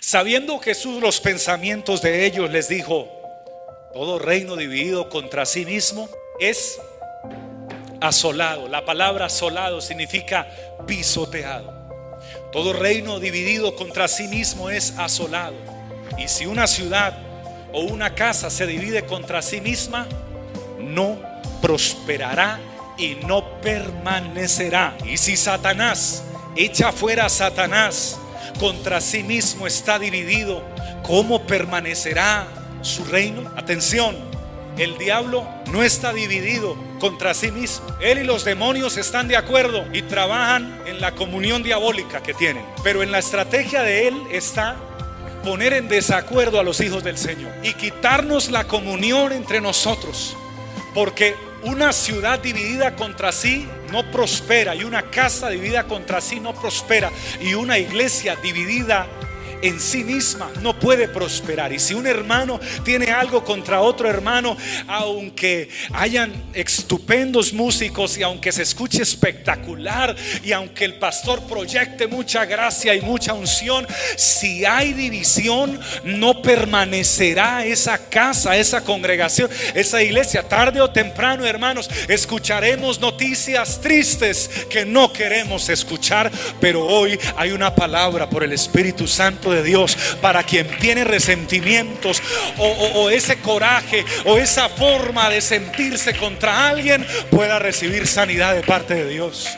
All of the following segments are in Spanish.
Sabiendo Jesús los pensamientos de ellos, les dijo, todo reino dividido contra sí mismo es asolado. La palabra asolado significa pisoteado. Todo reino dividido contra sí mismo es asolado. Y si una ciudad o una casa se divide contra sí misma, no prosperará y no permanecerá. Y si Satanás echa fuera a Satanás, contra sí mismo está dividido, ¿cómo permanecerá su reino? Atención, el diablo no está dividido contra sí mismo. Él y los demonios están de acuerdo y trabajan en la comunión diabólica que tienen. Pero en la estrategia de él está poner en desacuerdo a los hijos del Señor y quitarnos la comunión entre nosotros. Porque una ciudad dividida contra sí no prospera y una casa dividida contra sí no prospera y una iglesia dividida en sí misma no puede prosperar. Y si un hermano tiene algo contra otro hermano, aunque hayan estupendos músicos y aunque se escuche espectacular y aunque el pastor proyecte mucha gracia y mucha unción, si hay división, no permanecerá esa casa, esa congregación, esa iglesia. Tarde o temprano, hermanos, escucharemos noticias tristes que no queremos escuchar, pero hoy hay una palabra por el Espíritu Santo de Dios para quien tiene resentimientos o, ese coraje o esa forma de sentirse contra alguien pueda recibir sanidad de parte de Dios.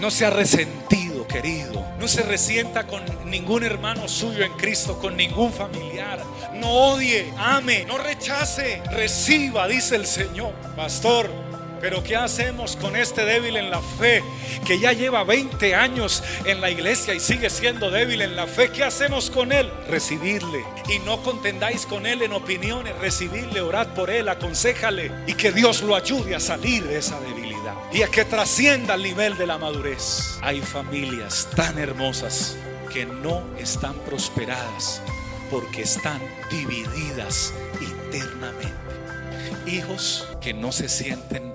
No sea resentido, querido. No se resienta con ningún hermano suyo en Cristo, con ningún familiar. No odie, ame, no rechace, reciba, dice el Señor. Pastor, pero ¿qué hacemos con este débil en la fe que ya lleva 20 años en la iglesia y sigue siendo débil en la fe? ¿Qué hacemos con él? Recibirle. Y no contendáis con él en opiniones, recibirle, orad por él, aconsejale y que Dios lo ayude a salir de esa debilidad y a que trascienda al nivel de la madurez. Hay familias tan hermosas que no están prosperadas porque están divididas internamente. Hijos que no se sienten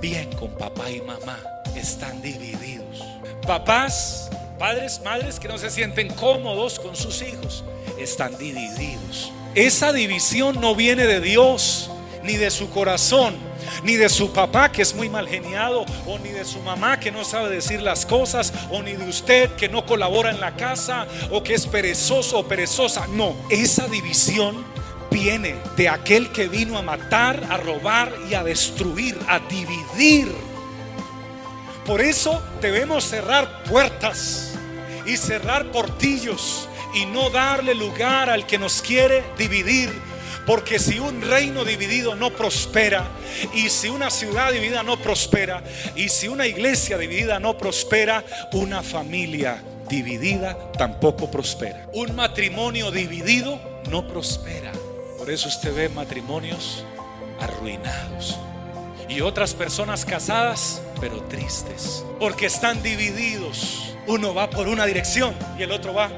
bien con papá y mamá, están divididos. Papás, padres, madres que no se sienten cómodos con sus hijos, están divididos. Esa división no viene de Dios, ni de su corazón, ni de su papá que es muy mal geniado, o ni de su mamá que no sabe decir las cosas, o ni de usted que no colabora en la casa, o que es perezoso o perezosa. No, esa división viene de aquel que vino a matar, a robar y a destruir, a dividir. Por eso debemos cerrar puertas y cerrar portillos y no darle lugar al que nos quiere dividir. Porque si un reino dividido no prospera, y si una ciudad dividida no prospera, y si una iglesia dividida no prospera, una familia dividida tampoco prospera. Un matrimonio dividido no prospera. Por eso usted ve matrimonios arruinados y otras personas casadas pero tristes porque están divididos. Uno va por una dirección y el otro va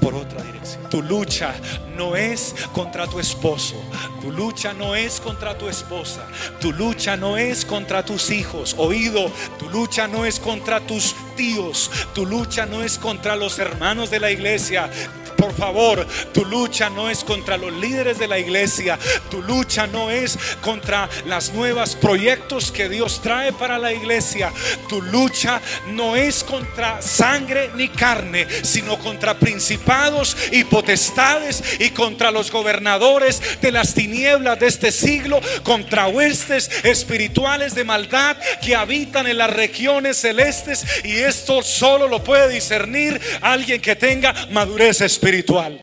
por otra dirección. Tu lucha no es contra tu esposo, tu lucha no es contra tu esposa, tu lucha no es contra tus hijos. Oído, tu lucha no es contra tus tíos, tu lucha no es contra los hermanos de la iglesia, por favor, tu lucha no es contra los líderes de la iglesia, tu lucha no es contra las nuevas proyectos que Dios trae para la iglesia, tu lucha no es contra sangre ni carne, sino contra principados y potestades y contra los gobernadores de las tinieblas de este siglo, contra huestes espirituales de maldad que habitan en las regiones celestes. Y esto solo lo puede discernir alguien que tenga madurez espiritual espiritual.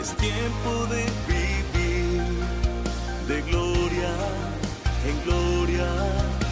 Es tiempo de vivir de gloria en gloria.